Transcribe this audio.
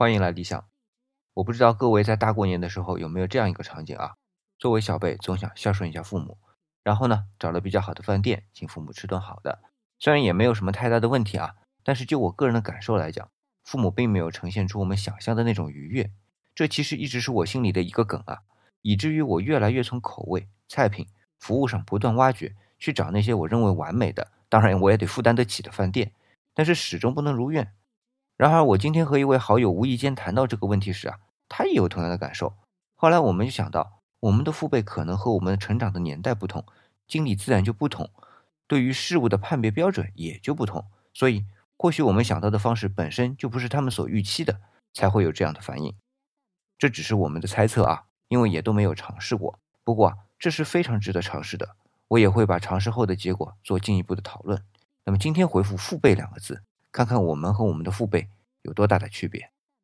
欢迎来理想。我不知道各位在大过年的时候有没有这样一个场景啊？作为小辈，总想孝顺一下父母，然后呢，找了比较好的饭店，请父母吃顿好的。虽然也没有什么太大的问题啊，但是就我个人的感受来讲，父母并没有呈现出我们想象的那种愉悦。这其实一直是我心里的一个梗啊，以至于我越来越从口味、菜品、服务上不断挖掘，去找那些我认为完美的，当然我也得负担得起的饭店，但是始终不能如愿。然而，我今天和一位好友无意间谈到这个问题时啊，他也有同样的感受。后来我们就想到，我们的父辈可能和我们成长的年代不同，经历自然就不同，对于事物的判别标准也就不同。所以，或许我们想到的方式本身就不是他们所预期的，才会有这样的反应。这只是我们的猜测啊，因为也都没有尝试过。不过，这是非常值得尝试的。我也会把尝试后的结果做进一步的讨论。那么，今天回复“父辈”两个字。看看我们和我们的父辈有多大的区别。